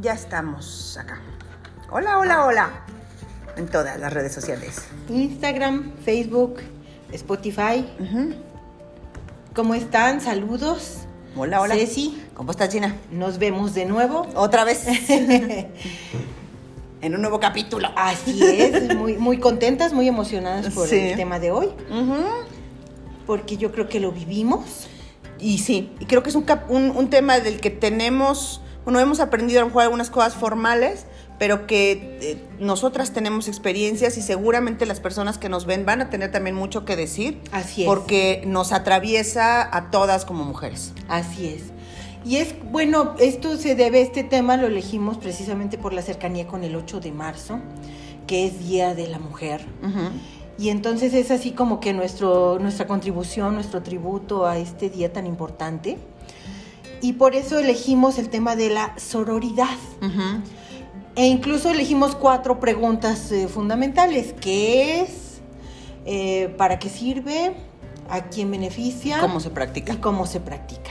ya estamos acá. Hola, hola, hola. En todas las redes sociales. Instagram, Facebook, Spotify. ¿Cómo están? Saludos. Hola, hola. Ceci, ¿Cómo estás, Gina? nos vemos de nuevo. Otra vez. en un nuevo capítulo. Así es, muy, muy contentas, muy emocionadas por Sí. el tema de hoy, porque yo creo que lo vivimos. Y sí, y creo que es un, cap- un, un tema del que tenemos, bueno, hemos aprendido a lo mejor algunas cosas formales, pero que eh, nosotras tenemos experiencias y seguramente las personas que nos ven van a tener también mucho que decir. Así es. Porque nos atraviesa a todas como mujeres. Así es. Y es, bueno, esto se debe, este tema lo elegimos precisamente por la cercanía con el 8 de marzo, que es Día de la Mujer. Y entonces es así como que nuestro, nuestra contribución, nuestro tributo a este día tan importante. Y por eso elegimos el tema de la sororidad. E incluso elegimos cuatro preguntas eh, fundamentales. ¿Qué es? Eh, ¿Para qué sirve? ¿A quién beneficia? ¿Cómo se practica? Y cómo se practica.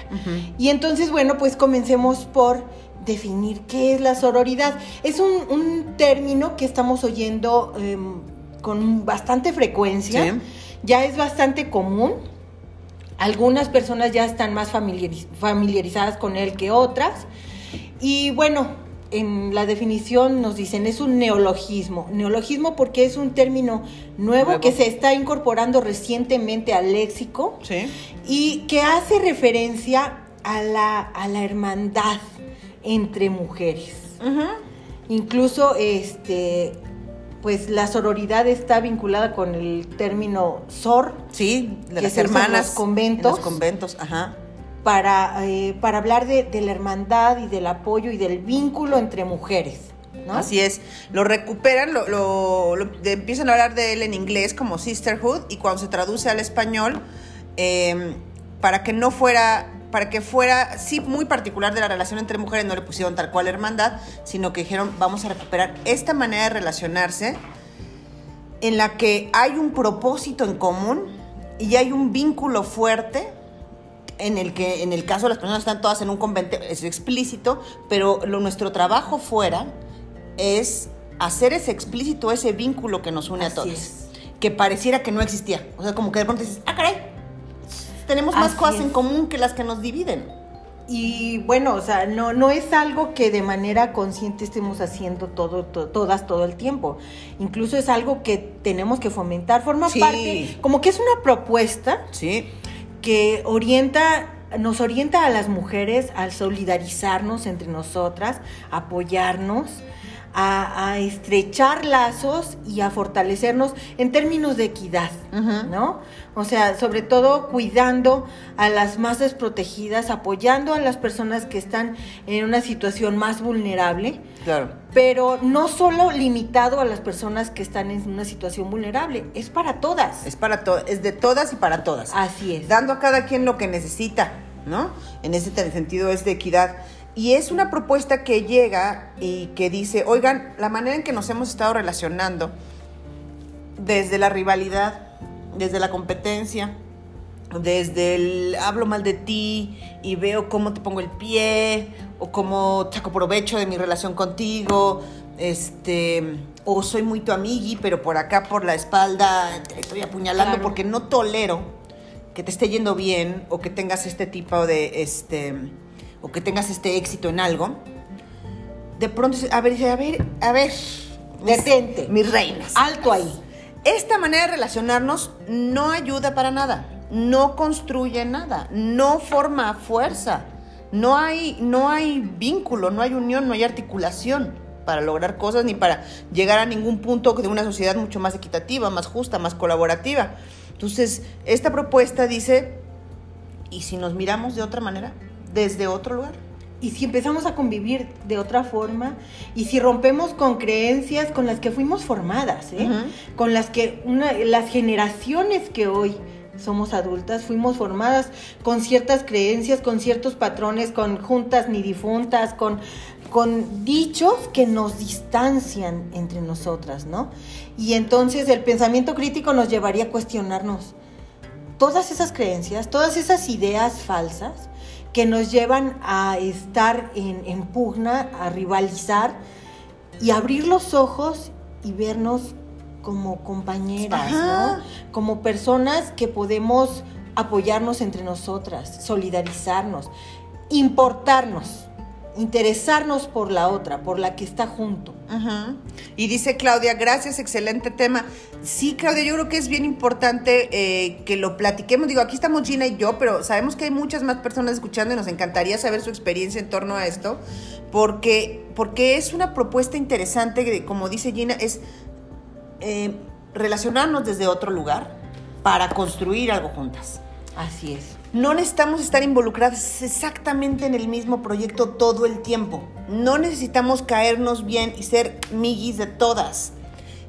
Y entonces, bueno, pues comencemos por definir qué es la sororidad. Es un, un término que estamos oyendo em, con bastante frecuencia, Sí. ya es bastante común. Algunas personas ya están más familiariz- familiarizadas con él que otras. Y bueno, en la definición nos dicen es un neologismo. Neologismo porque es un término nuevo, Nuevo. que se está incorporando recientemente al léxico Sí. y que hace referencia a la, a la hermandad entre mujeres. Ujú. Incluso este pues la sororidad está vinculada con el término sor Sí, de Que las se usa en hermanas. los conventos. En los conventos, ajá. para, eh, para hablar de, de la hermandad y del apoyo y del vínculo entre mujeres. ¿no? Así es. Lo recuperan, lo, lo- lo- de- empiezan a hablar de él en inglés como sisterhood y cuando se traduce al español, eh, para que no fuera, para que fuera, sí, muy particular de la relación entre mujeres, no le pusieron tal cual hermandad, sino que dijeron, vamos a recuperar esta manera de relacionarse en la que hay un propósito en común y hay un vínculo fuerte en el que en el caso de las personas están todas en un convento es explícito, pero lo, nuestro trabajo fuera es hacer ese explícito ese vínculo que nos une a todos, es. que pareciera que no existía, o sea, como que de pronto dices, ah, caray, tenemos más Así cosas es. en común que las que nos dividen. Y bueno, o sea, no, no es algo que de manera consciente estemos haciendo todo, to- todas todo el tiempo. Incluso es algo que tenemos que fomentar. Forma Sí. parte, como que es una propuesta Sí, que orienta, nos orienta a las mujeres a solidarizarnos entre nosotras, apoyarnos, a, a estrechar lazos y a fortalecernos en términos de equidad. ¿no? O sea, sobre todo cuidando a las más desprotegidas, apoyando a las personas que están en una situación más vulnerable, claro. pero no solo limitado a las personas que están en una situación vulnerable, es para todas. Es para to- es de todas y para todas. Así es. dando a cada quien lo que necesita, ¿no? En ese sentido es de equidad. Y es una propuesta que llega y que dice, oigan, la manera en que nos hemos estado relacionando, desde la rivalidad, desde la competencia, desde el hablo mal de ti y veo cómo te pongo el pie, o cómo saco provecho de mi relación contigo, este, o soy muy tu amigui, pero por acá por la espalda te estoy apuñalando Claro. porque no tolero que te esté yendo bien o que tengas este tipo de este o que tengas este éxito en algo. De pronto, a ver, a ver, a ver, mis- Detente. mis reinas. Alto ahí. Esta manera de relacionarnos no ayuda para nada, no construye nada, no forma fuerza, no hay, no hay vínculo, no hay unión, no hay articulación para lograr cosas ni para llegar a ningún punto de una sociedad mucho más equitativa, más justa, más colaborativa. Entonces, esta propuesta dice, ¿y si nos miramos de otra manera, desde otro lugar? Y si empezamos a convivir de otra forma, y si rompemos con creencias con las que fuimos formadas, ¿eh? Con las que una- las generaciones que hoy somos adultas fuimos formadas con ciertas creencias, con ciertos patrones, con juntas ni difuntas, con, con dichos que nos distancian entre nosotras, ¿no? Y entonces el pensamiento crítico nos llevaría a cuestionarnos todas esas creencias, todas esas ideas falsas que nos llevan a estar en, en pugna, a rivalizar y abrir los ojos y vernos como compañeras. Como personas que podemos apoyarnos entre nosotras, solidarizarnos, importarnos, interesarnos por la otra, por la que está junto. Y dice Claudia, gracias, excelente tema. Sí, Claudia, yo creo que es bien importante eh, que lo platiquemos. Digo, aquí estamos Gina y yo, pero sabemos que hay muchas más personas escuchando y nos encantaría saber su experiencia en torno a esto, porque, porque es una propuesta interesante, que, como dice Gina, es eh, relacionarnos desde otro lugar para construir algo juntas. Así es. No necesitamos estar involucradas exactamente en el mismo proyecto todo el tiempo. No necesitamos caernos bien y ser miguis de todas.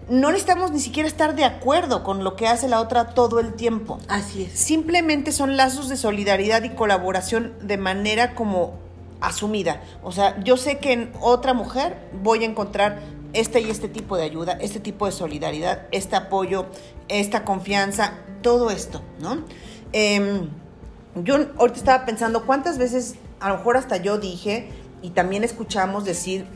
No necesitamos ni siquiera estar de acuerdo con lo que hace la otra todo el tiempo. Así es. Simplemente son lazos de solidaridad y colaboración de manera como asumida. O sea, yo sé que en otra mujer voy a encontrar este y este tipo de ayuda, este tipo de solidaridad, este apoyo, esta confianza, todo esto, ¿no? Em, yo ahorita estaba pensando cuántas veces, a lo mejor hasta yo dije, y también escuchamos decir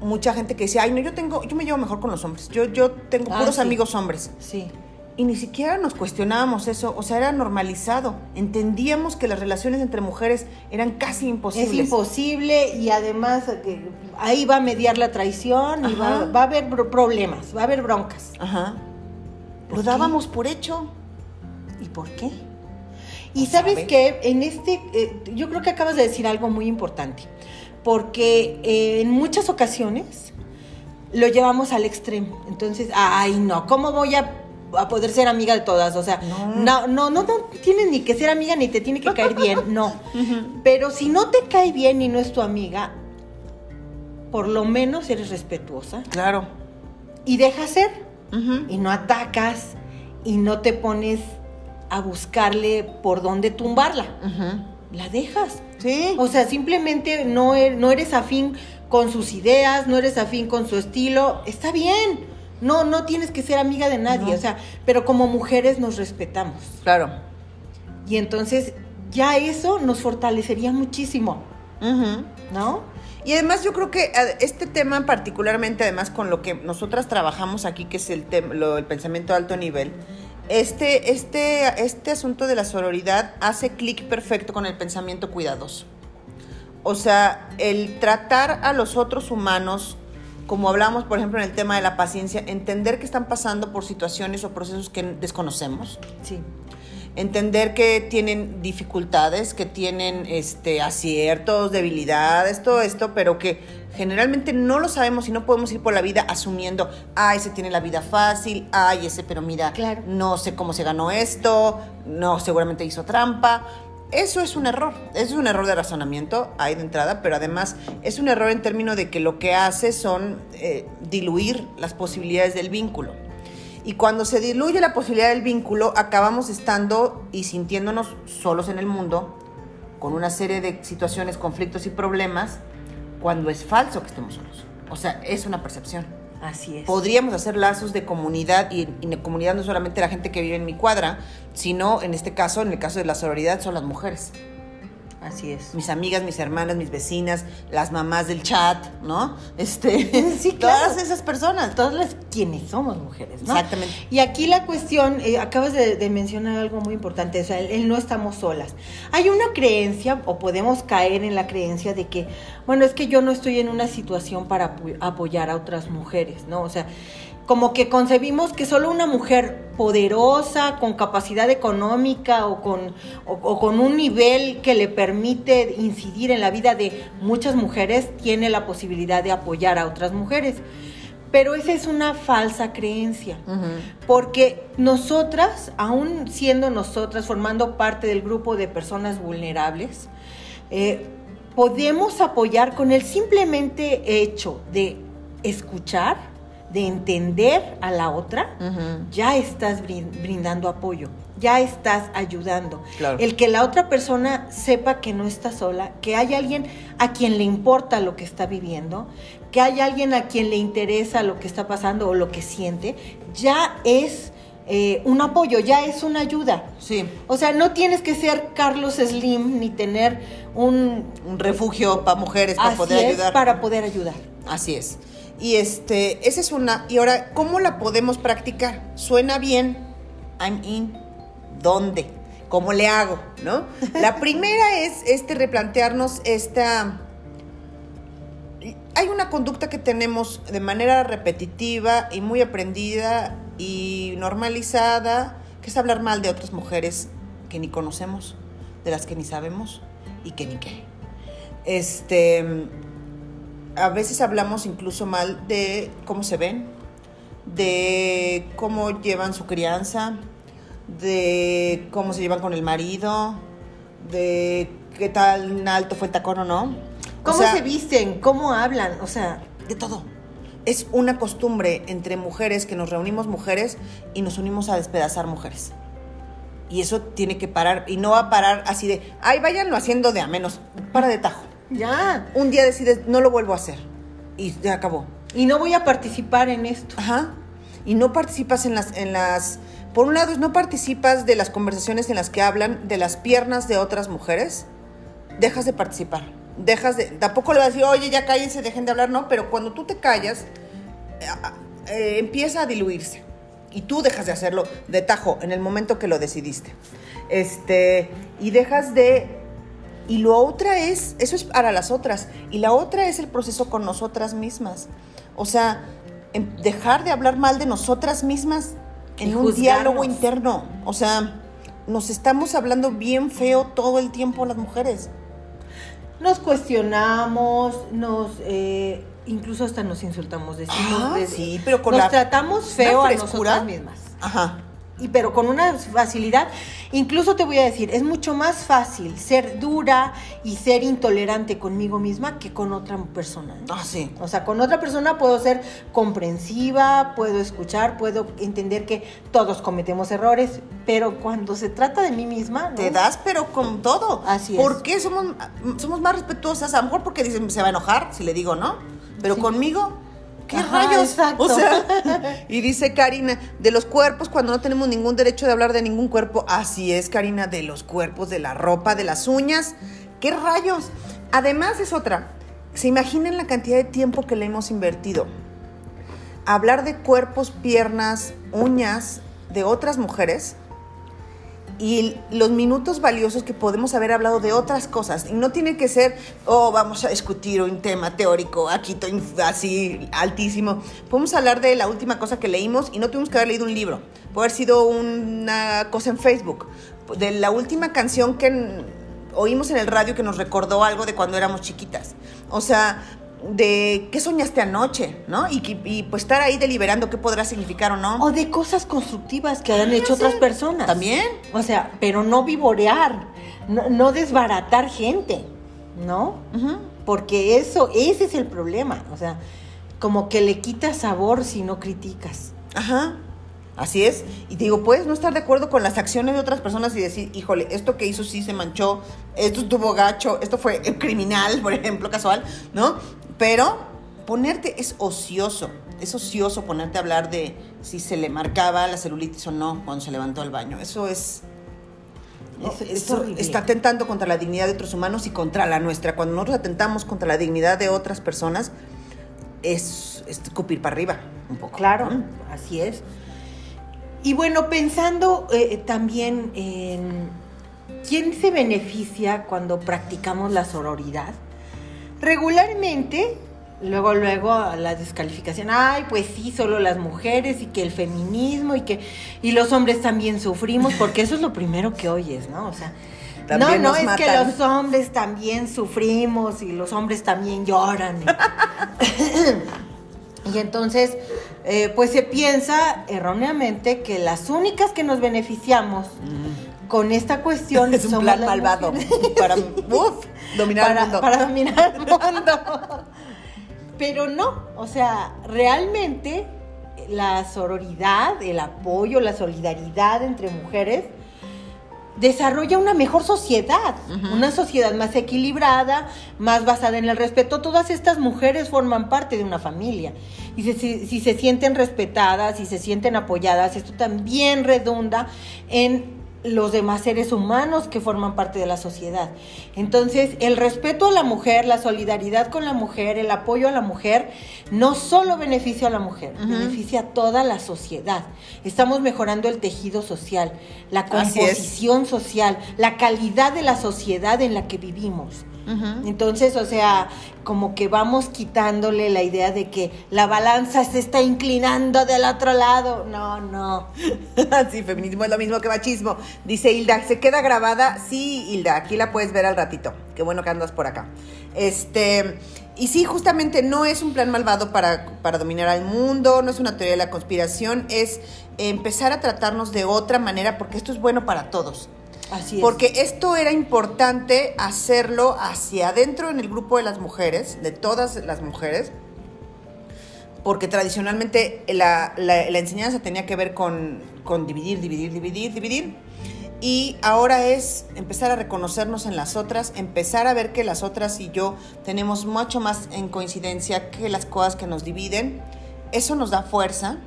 mucha gente que decía, ay, no, yo tengo, yo me llevo mejor con los hombres, yo, yo tengo Ah, puros sí. amigos hombres. Sí. Y ni siquiera nos cuestionábamos eso, o sea, era normalizado. Entendíamos que las relaciones entre mujeres eran casi imposibles. Es imposible y además ahí va a mediar la traición y va, va a haber problemas, va a haber broncas. Ajá. ¿Por Lo qué? dábamos por hecho. ¿Y por qué? Y sabes sabe. que en este, eh, yo creo que acabas de decir algo muy importante, porque eh, en muchas ocasiones lo llevamos al extremo. Entonces, ay no, ¿cómo voy a, a poder ser amiga de todas? O sea, No. no, no, no, no tienes ni que ser amiga ni te tiene que caer bien, no. Pero si no te cae bien y no es tu amiga, por lo menos eres respetuosa Claro. y deja ser Ujú. y no atacas y no te pones a buscarle por dónde tumbarla. La dejas. Sí. O sea, simplemente no, er- no eres afín con sus ideas, no eres afín con su estilo. Está bien. No, no tienes que ser amiga de nadie. No. O sea, pero como mujeres nos respetamos. Claro. Y entonces ya eso nos fortalecería muchísimo. ¿no? Y además yo creo que eh, este tema particularmente, además con lo que nosotras trabajamos aquí, que es el, lo- el pensamiento de alto nivel, este, este, este asunto de la sororidad hace clic perfecto con el pensamiento cuidadoso. O sea, el tratar a los otros humanos, como hablamos, por ejemplo, en el tema de la paciencia, entender que están pasando por situaciones o procesos que desconocemos, Sí. Entender que tienen dificultades, que tienen este, aciertos, debilidades, todo esto, pero que generalmente no lo sabemos y no podemos ir por la vida asumiendo, ah, ese tiene la vida fácil, ay, ese, pero mira, Claro. no sé cómo se ganó esto, no, seguramente hizo trampa. Eso es un error, eso es un error de razonamiento, ahí de entrada, pero además es un error en términos de que lo que hace son eh, diluir las posibilidades del vínculo. Y cuando se diluye la posibilidad del vínculo, acabamos estando y sintiéndonos solos en el mundo, con una serie de situaciones, conflictos y problemas, cuando es falso que estemos solos. O sea, es una percepción. Así es. Podríamos hacer lazos de comunidad, y, y de comunidad no solamente la gente que vive en mi cuadra, sino en este caso, en el caso de la sororidad, son las mujeres. Así es. Mis amigas, mis hermanas, mis vecinas, las mamás del chat, ¿no? Este, Sí, claro. todas esas personas. Todas las quienes somos mujeres, ¿no? Exactamente. Y aquí la cuestión, eh, acabas de, de mencionar algo muy importante, o sea, el, el no estamos solas. Hay una creencia, o podemos caer en la creencia de que, bueno, es que yo no estoy en una situación para apo- apoyar a otras mujeres, ¿no? O sea, como que concebimos que solo una mujer poderosa, con capacidad económica o con, o, o con un nivel que le permite incidir en la vida de muchas mujeres, tiene la posibilidad de apoyar a otras mujeres. Pero esa es una falsa creencia. Porque nosotras, aún siendo nosotras, formando parte del grupo de personas vulnerables, eh, podemos apoyar con el simplemente hecho de escuchar, de entender a la otra, ya estás brin- brindando apoyo, ya estás ayudando. Claro. El que la otra persona sepa que no está sola, que hay alguien a quien le importa lo que está viviendo, que hay alguien a quien le interesa lo que está pasando o lo que siente, ya es eh, un apoyo, ya es una ayuda. Sí. O sea, no tienes que ser Carlos Slim ni tener un... Un refugio para mujeres para poder es, ayudar. para poder ayudar. Así es. Y este, esa es una. Y ahora, ¿cómo la podemos practicar? Suena bien. I'm in. ¿Dónde? ¿Cómo le hago? ¿No? La primera es este replantearnos esta. Hay una conducta que tenemos de manera repetitiva y muy aprendida y normalizada, que es hablar mal de otras mujeres que ni conocemos, de las que ni sabemos y que ni qué. Este a veces hablamos incluso mal de cómo se ven, de cómo llevan su crianza, de cómo se llevan con el marido, de qué tal alto fue el tacón o no. O ¿Cómo sea, se visten? ¿Cómo hablan? O sea, De todo. Es una costumbre entre mujeres que nos reunimos mujeres y nos unimos a despedazar mujeres. Y eso tiene que parar. Y no va a parar así de, ay, váyanlo haciendo de a menos. Para de tajo. Ya. Un día decides, no lo vuelvo a hacer. Y ya acabó. Y no voy a participar en esto. Ajá. Y no participas en las, en las. Por un lado, no participas de las conversaciones en las que hablan de las piernas de otras mujeres. Dejas de participar. Dejas de. Tampoco le vas a decir, oye, ya cállense, dejen de hablar, no. Pero cuando tú te callas, eh, eh, empieza a diluirse. Y tú dejas de hacerlo de tajo en el momento que lo decidiste. Este. Y dejas de y lo otra es, eso es para las otras, y la otra es el proceso con nosotras mismas. O sea, en dejar de hablar mal de nosotras mismas en Y un juzgarnos. diálogo interno. O sea, nos estamos hablando bien feo todo el tiempo las mujeres. Nos cuestionamos, nos... eh, incluso hasta nos insultamos, decimos... Ah, sí, pero con nos la- tratamos feo a nosotras mismas. Ajá. Y pero con una facilidad, incluso te voy a decir, es mucho más fácil ser dura y ser intolerante conmigo misma que con otra persona. Ah, sí. O sea, con otra persona puedo ser comprensiva, puedo escuchar, puedo entender que todos cometemos errores, pero cuando se trata de mí misma, ¿no? Te das, pero con todo. Así es. ¿Por qué somos, somos más respetuosas? A lo mejor porque dicen, se va a enojar si le digo no. Pero Sí. conmigo, ¿qué Ajá, rayos? exacto. O sea, y dice Karina, de los cuerpos, cuando no tenemos ningún derecho de hablar de ningún cuerpo. Así es, Karina, de los cuerpos, de la ropa, de las uñas. ¿Qué rayos? Además es otra. ¿Se imaginan la cantidad de tiempo que le hemos invertido? Hablar de cuerpos, piernas, uñas de otras mujeres y los minutos valiosos que podemos haber hablado de otras cosas. Y no tiene que ser, oh, vamos a discutir un tema teórico aquí to- así altísimo. Podemos hablar de la última cosa que leímos y no tuvimos que haber leído un libro. Puede haber sido una cosa en Facebook. De la última canción que oímos en el radio que nos recordó algo de cuando éramos chiquitas. O sea, de qué soñaste anoche, ¿no? Y, que- y pues estar ahí deliberando qué podrá significar o no. O de cosas constructivas que han hecho otras personas. También. O sea, pero no vivorear, no, no desbaratar gente, ¿no? Porque eso, ese es el problema. O sea, como que le quitas sabor si no criticas. Ajá. Así es. Y te digo, puedes no estar de acuerdo con las acciones de otras personas y decir, híjole, esto que hizo sí se manchó, esto estuvo gacho, esto fue criminal, por ejemplo, casual, ¿no? Pero ponerte es ocioso. Es ocioso ponerte a hablar de si se le marcaba la celulitis o no cuando se levantó al baño. Eso es. Es- es eso está atentando contra la dignidad de otros humanos y contra la nuestra. Cuando nosotros atentamos contra la dignidad de otras personas, es, es escupir para arriba un poco. Claro, ¿no? así es. Y bueno, pensando eh, también en quién se beneficia cuando practicamos la sororidad, regularmente, luego, luego la descalificación, ay, pues sí, solo las mujeres y que el feminismo y que y los hombres también sufrimos, porque eso es lo primero que oyes, ¿no? O sea, También no, no, es que los hombres también sufrimos y los hombres también lloran. Y entonces, eh, pues se piensa erróneamente que las únicas que nos beneficiamos con esta cuestión Es un plan malvado para uf, dominar para, el mundo. para dominar el mundo. Pero no, o sea, realmente la sororidad, el apoyo, la solidaridad entre mujeres desarrolla una mejor sociedad, una sociedad más equilibrada, más basada en el respeto. Todas estas mujeres forman parte de una familia y si, si se sienten respetadas, si se sienten apoyadas, esto también redunda en los demás seres humanos que forman parte de la sociedad. Entonces, el respeto a la mujer, la solidaridad con la mujer, el apoyo a la mujer, no solo beneficia a la mujer, beneficia a toda la sociedad. Estamos mejorando el tejido social, la composición social, la calidad de la sociedad en la que vivimos. Entonces, o sea, como que vamos quitándole la idea de que la balanza se está inclinando del otro lado. No, no. sí, feminismo es lo mismo que machismo. Dice Hilda, ¿se queda grabada? Sí, Hilda, aquí la puedes ver al ratito. Qué bueno que andas por acá. Este, y sí, justamente no es un plan malvado para, para dominar al mundo, no es una teoría de la conspiración, es empezar a tratarnos de otra manera porque esto es bueno para todos. Así es. Porque esto era importante hacerlo hacia adentro en el grupo de las mujeres, de todas las mujeres, porque tradicionalmente la, enseñanza tenía que ver con, con, dividir, dividir, dividir, dividir. Y ahora es empezar a reconocernos en las otras, empezar a ver que las otras y yo tenemos mucho más en coincidencia que las cosas que nos dividen. Eso nos da fuerza.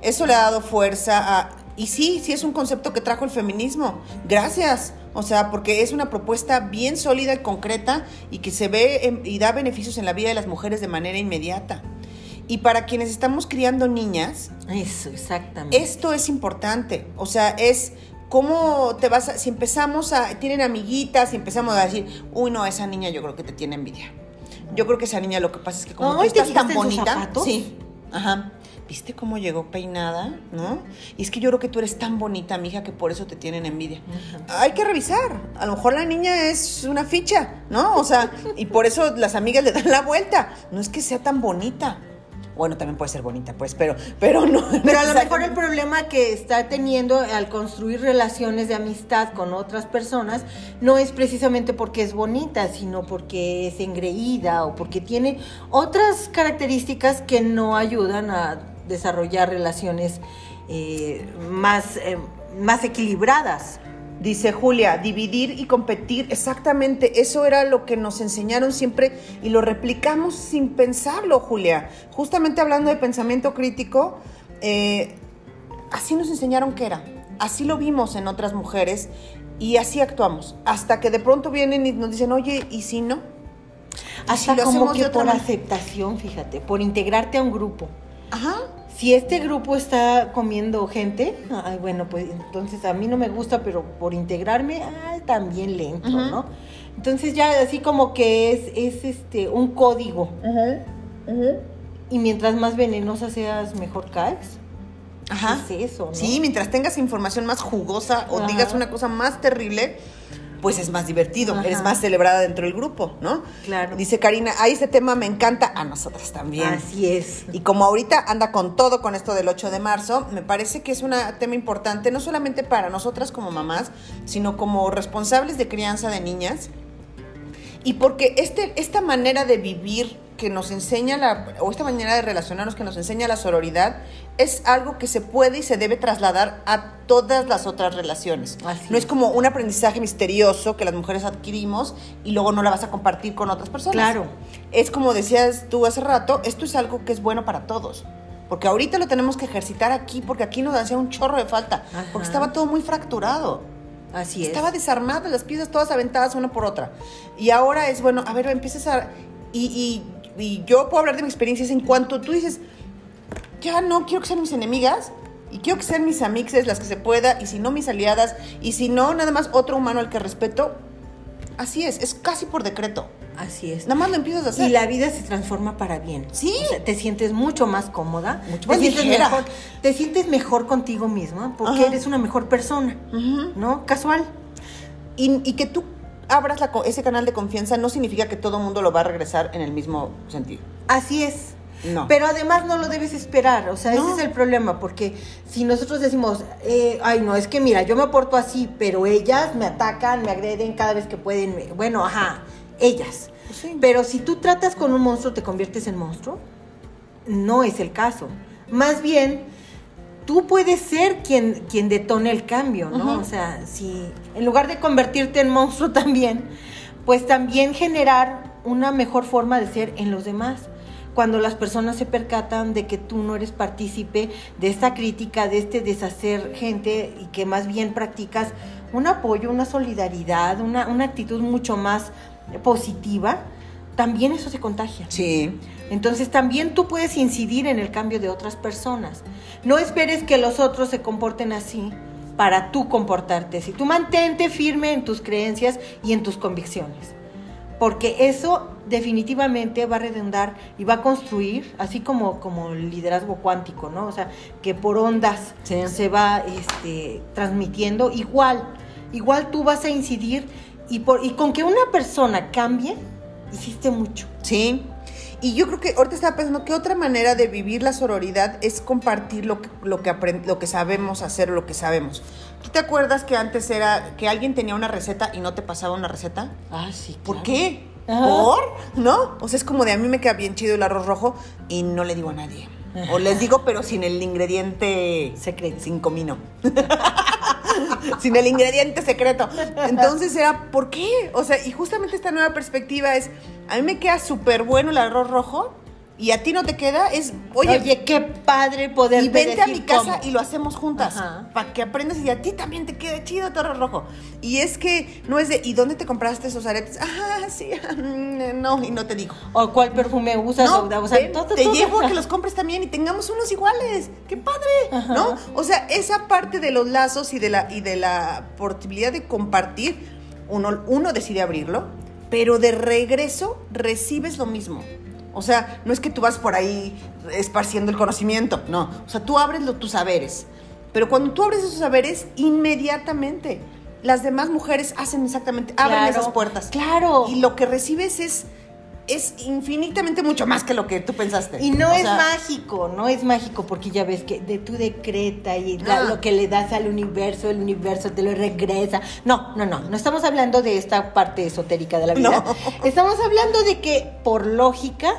Eso le ha dado fuerza a y sí, sí es un concepto que trajo el feminismo. Gracias. O sea, porque es una propuesta bien sólida y concreta y que se ve y da beneficios en la vida de las mujeres de manera inmediata. Y para quienes estamos criando niñas, eso, exactamente. Esto es importante. O sea, es cómo te vas a, si empezamos a, tienen amiguitas y empezamos a decir, uy, no, esa niña yo creo que te tiene envidia. Yo creo que esa niña lo que pasa es que como tú estás tan bonita, sí, ajá. ¿Viste cómo llegó peinada? ¿No? Y es que yo creo que tú eres tan bonita, mija, que por eso te tienen envidia. Hay que revisar. A lo mejor la niña es una ficha, ¿no? O sea, y por eso las amigas le dan la vuelta. No es que sea tan bonita. Bueno, también puede ser bonita, pues, pero, pero no. Pero a lo mejor el problema que está teniendo al construir relaciones de amistad con otras personas no es precisamente porque es bonita, sino porque es engreída o porque tiene otras características que no ayudan a desarrollar relaciones eh, más, eh, más equilibradas. Dice Julia, dividir y competir, exactamente, eso era lo que nos enseñaron siempre y lo replicamos sin pensarlo, Julia. Justamente hablando de pensamiento crítico, eh, así nos enseñaron que era, así lo vimos en otras mujeres y así actuamos, hasta que de pronto vienen y nos dicen, oye, ¿y si no? Hasta como que por aceptación, fíjate, por integrarte a un grupo. Ajá si este grupo está comiendo gente, ay, bueno, pues entonces a mí no me gusta, pero por integrarme, ay, también lento, ¿no? Entonces ya así como que es, es este un código. Y mientras más venenosa seas, mejor caes. Ajá. Es eso, ¿no? Sí, mientras tengas información más jugosa o digas una cosa más terrible, pues es más divertido, eres más celebrada dentro del grupo, ¿no? Claro. Dice Karina, ahí este tema me encanta a nosotras también. Así es. Y como ahorita anda con todo con esto del 8 de marzo, me parece que es un tema importante, no solamente para nosotras como mamás, sino como responsables de crianza de niñas. Y porque este, esta manera de vivir que nos enseña la, o esta manera de relacionarnos que nos enseña la sororidad, es algo que se puede y se debe trasladar a todas las otras relaciones. no es como un aprendizaje misterioso que las mujeres adquirimos y luego no la vas a compartir con otras personas. Claro. Es como decías tú hace rato, esto es algo que es bueno para todos. Porque ahorita lo tenemos que ejercitar aquí, porque aquí nos hacía un chorro de falta, porque estaba todo muy fracturado. Así es. Estaba desarmado, las piezas todas aventadas una por otra. Y ahora es, bueno, a ver, empiezas a... y y yo puedo hablar de mi experiencias en cuanto tú dices, ya no quiero que sean mis enemigas y quiero que sean mis amixes las que se pueda y si no mis aliadas y si no nada más otro humano al que respeto. Así es, es casi por decreto. Así es. Nada más lo empiezas a hacer. Y la vida se transforma para bien. Sí. te sientes mucho más cómoda. Mucho más te sientes mejor, Te sientes mejor contigo misma porque eres una mejor persona. ¿No? Casual. Y, y, que tú abras ese canal de confianza no significa que todo el mundo lo va a regresar en el mismo sentido. Así es. No. Pero además no lo debes esperar, o sea, ese es el problema, porque si nosotros decimos, eh, ay, no, es que mira, yo me porto así, pero ellas me atacan, me agreden cada vez que pueden, bueno, ajá, ellas. Pues pero si tú tratas con un monstruo, te conviertes en monstruo, no es el caso. Más bien, tú puedes ser quien, quien detone el cambio, ¿no? O sea, si en lugar de convertirte en monstruo también, pues también generar una mejor forma de ser en los demás. Cuando las personas se percatan de que tú no eres partícipe de esta crítica, de este deshacer gente y que más bien practicas un apoyo, una solidaridad, una, una actitud mucho más positiva, también eso se contagia. Sí. Entonces también tú puedes incidir en el cambio de otras personas. No esperes que los otros se comporten así para tú comportarte así. Tú mantente firme en tus creencias y en tus convicciones. Porque eso definitivamente va a redundar y va a construir, así como, como el liderazgo cuántico, ¿no? O sea, que por ondas Sí. se va este, transmitiendo. Igual, igual tú vas a incidir y, por, y con que una persona cambie, hiciste mucho. Sí. Y yo creo que ahorita estaba pensando que otra manera de vivir la sororidad es compartir lo que, lo que, lo que sabemos hacer, lo que sabemos. ¿Tú te acuerdas que antes era que alguien tenía una receta y no te pasaba una receta? Ah, sí. ¿Por qué? Ajá. ¿Por? ¿No? O sea, es como de a mí me queda bien chido el arroz rojo y no le digo a nadie. O les digo, pero sin el ingrediente Secreto. Sin comino. sin el ingrediente secreto. Entonces era, ¿por qué? O sea, y justamente esta nueva perspectiva es, a mí me queda súper bueno el arroz rojo y a ti no te queda, es, oye, Oye, qué padre poder y vente a mi casa y lo hacemos juntas. Para que aprendas y a ti también te quede chido arroz rojo. Y es que no es de, ¿y dónde te compraste esos aretes? Ah, sí, mm, no, y no te digo. O cuál perfume usas. No, o, o sea, ven, todo, te todo. llevo a que los compres también y tengamos unos iguales. ¡Qué padre! Ajá. ¿No? O sea, esa parte de los lazos y de la, y de la posibilidad de compartir, uno, uno decide abrirlo, pero de regreso recibes lo mismo. O sea, no es que tú vas por ahí esparciendo el conocimiento, no. O sea, tú abres lo- tus saberes. Pero cuando tú abres esos saberes, inmediatamente las demás mujeres hacen exactamente, abren Claro, esas puertas. claro. Y lo que recibes es, es infinitamente mucho más que lo que tú pensaste. Y no O es sea, mágico, no es mágico, porque ya ves que de tu decreta y da- Ah. lo que le das al universo, el universo te lo regresa. No, no, no, no estamos hablando de esta parte esotérica de la vida. No. Estamos hablando de que, por lógica,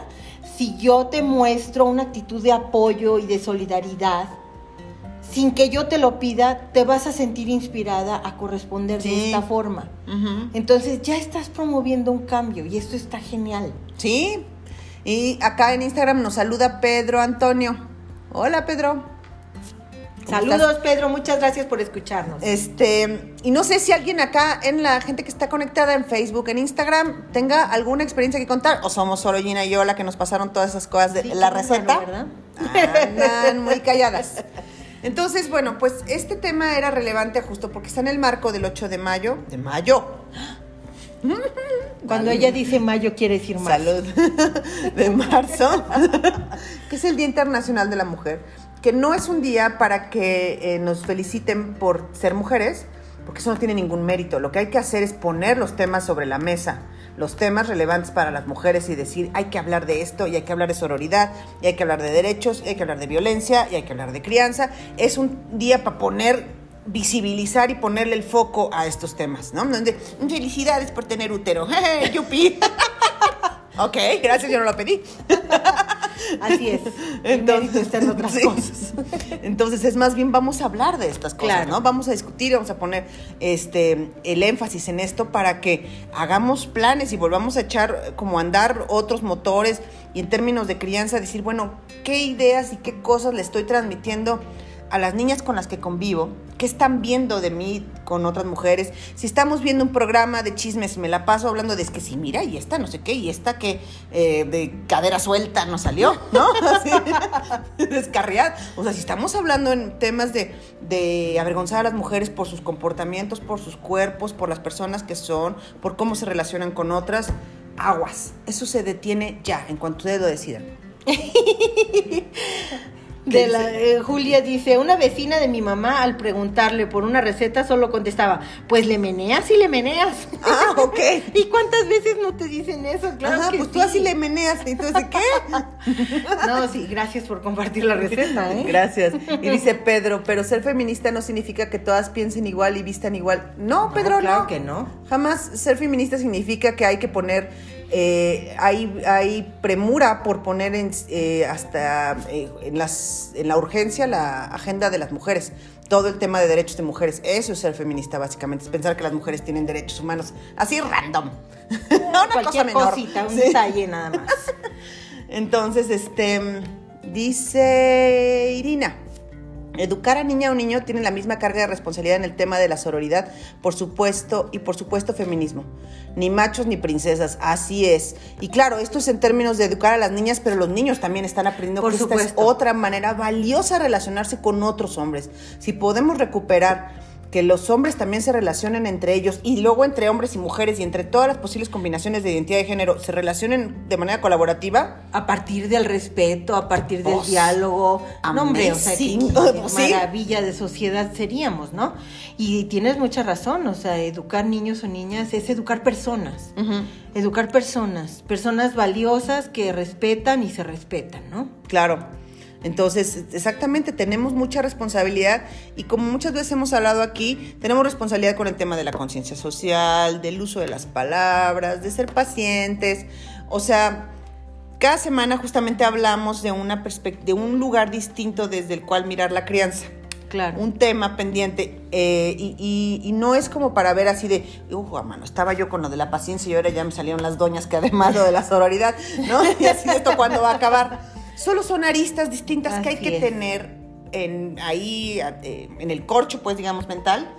si yo te muestro una actitud de apoyo y de solidaridad, sin que yo te lo pida, te vas a sentir inspirada a corresponder Sí. de esta forma. Entonces ya estás promoviendo un cambio y esto está genial. Sí. Y acá en Instagram nos saluda Pedro Antonio. Hola, Pedro. ¿Cómo Saludos, estás? Pedro, muchas gracias por escucharnos. Este, y no sé si alguien acá en la gente que está conectada en Facebook, en Instagram, tenga alguna experiencia que contar. O somos solo Gina y yo la que nos pasaron todas esas cosas de Sí, la receta. ¿verdad? Andan muy calladas. Entonces, bueno, pues este tema era relevante justo porque está en el marco del 8 de mayo. De mayo. Cuando ella dice mayo quiere decir más. Salud. De marzo. que es el Día Internacional de la Mujer. Que no es un día para que eh, nos feliciten por ser mujeres, porque eso no tiene ningún mérito. Lo que hay que hacer es poner los temas sobre la mesa, los temas relevantes para las mujeres y decir, hay que hablar de esto, y hay que hablar de sororidad, y hay que hablar de derechos, y hay que hablar de violencia, y hay que hablar de crianza. Es un día para poner visibilizar y ponerle el foco a estos temas, ¿no? Felicidades por tener útero. ¡Yupi! ok, gracias, yo no lo pedí. Así es. El mérito está en otras sí. cosas. Entonces es más bien vamos a hablar de estas cosas, Claro. ¿no? Vamos a discutir, vamos a poner este el énfasis en esto para que hagamos planes y volvamos a echar eh, como a andar otros motores y en términos de crianza decir, bueno, qué ideas y qué cosas le estoy transmitiendo a las niñas con las que convivo, qué están viendo de mí con otras mujeres. Si estamos viendo un programa de chismes, me la paso hablando de es que sí, mira, y esta no sé qué, y esta que eh, de cadera suelta no salió, ¿no? Descarriada. O sea, si estamos hablando en temas de, de avergonzar a las mujeres por sus comportamientos, por sus cuerpos, por las personas que son, por cómo se relacionan con otras, aguas. Eso se detiene ya, en cuanto ustedes lo decidan. De la, eh, Julia dice, una vecina de mi mamá al preguntarle por una receta solo contestaba, pues le meneas y le meneas. Ah, ok. ¿Y cuántas veces no te dicen eso? Claro Ajá, que pues tú sí. así le meneas y tú dices, ¿qué? No, sí, gracias por compartir la receta, ¿eh? Gracias. Y dice Pedro, pero ser feminista no significa que todas piensen igual y vistan igual. No, Pedro, no. claro que no. Jamás ser feminista significa que hay que poner eh, hay, hay, premura por poner en, eh, hasta eh, en, las, en la urgencia la agenda de las mujeres. Todo el tema de derechos de mujeres. Eso es ser feminista, básicamente. Es pensar que las mujeres tienen derechos humanos. Así random. Una Cualquier cosa cosita, un detalle nada más. Entonces, este, dice Irina. Educar a niña o niño tiene la misma carga de responsabilidad en el tema de la sororidad, por supuesto, y por supuesto feminismo. Ni machos ni princesas, así es. Y claro, esto es en términos de educar a las niñas, pero los niños también están aprendiendo por que esta es otra manera valiosa de relacionarse con otros hombres. Si podemos recuperar que los hombres también se relacionen entre ellos y luego entre hombres y mujeres y entre todas las posibles combinaciones de identidad de género se relacionen de manera colaborativa. A partir del respeto, a partir del diálogo. No, hombre, o sea, qué, maravilla de sociedad seríamos, ¿no? Y tienes mucha razón, o sea, educar niños o niñas es educar personas. Educar personas, personas valiosas que respetan y se respetan, ¿no? Claro. Entonces, exactamente, tenemos mucha responsabilidad y como muchas veces hemos hablado aquí, tenemos responsabilidad con el tema de la conciencia social, del uso de las palabras, de ser pacientes. O sea, cada semana justamente hablamos de, una de un lugar distinto desde el cual mirar la crianza. Claro. Un tema pendiente. Eh, y, no es como para ver así de, uh, mano, estaba yo con lo de la paciencia y ahora ya me salieron las doñas que además lo de la sororidad, ¿no? Y así esto cuándo va a acabar. Solo son aristas distintas que hay que tener en, ahí, eh, en el corcho, pues, digamos, mental,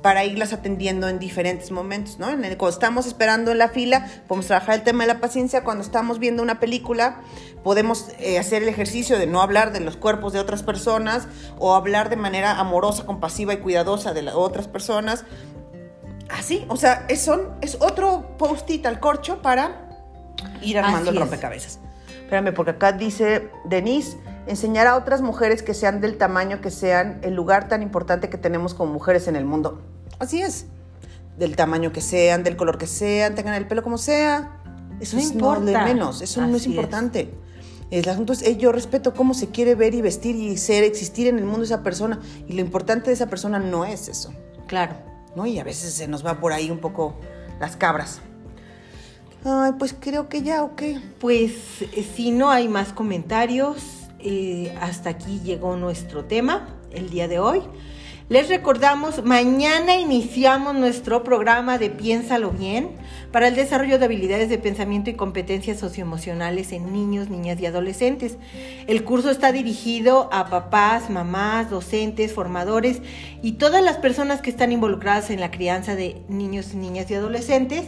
para irlas atendiendo en diferentes momentos, ¿no? cuando estamos esperando en la fila, podemos trabajar el tema de la paciencia. Cuando estamos viendo una película, podemos eh, hacer el ejercicio de no hablar de los cuerpos de otras personas o hablar de manera amorosa, compasiva y cuidadosa de las otras personas. Así, o sea, es, son, es otro post-it al corcho para ir armando el rompecabezas. Espérame, porque acá dice Denise, enseñar a otras mujeres que sean del tamaño que sean, el lugar tan importante que tenemos como mujeres en el mundo. Así es. Del tamaño que sean, del color que sean, tengan el pelo como sea. Eso no es importa. menos, eso no es importante. El asunto es, eh, yo respeto cómo se quiere ver y vestir y ser, existir en el mundo esa persona. Y lo importante de esa persona no es eso. Claro. ¿No? Y a veces se nos va por ahí un poco las cabras. Ay, pues creo que ya, ¿o qué? Pues eh, si no hay más comentarios, eh, hasta aquí llegó nuestro tema el día de hoy. Les recordamos, mañana iniciamos nuestro programa de Piénsalo bien para el desarrollo de habilidades de pensamiento y competencias socioemocionales en niños, niñas y adolescentes. El curso está dirigido a papás, mamás, docentes, formadores y todas las personas que están involucradas en la crianza de niños, niñas y adolescentes.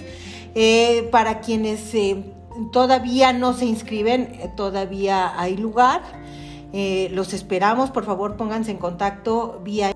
Eh, para quienes eh, todavía no se inscriben, eh, todavía hay lugar. los esperamos, por favor pónganse en contacto vía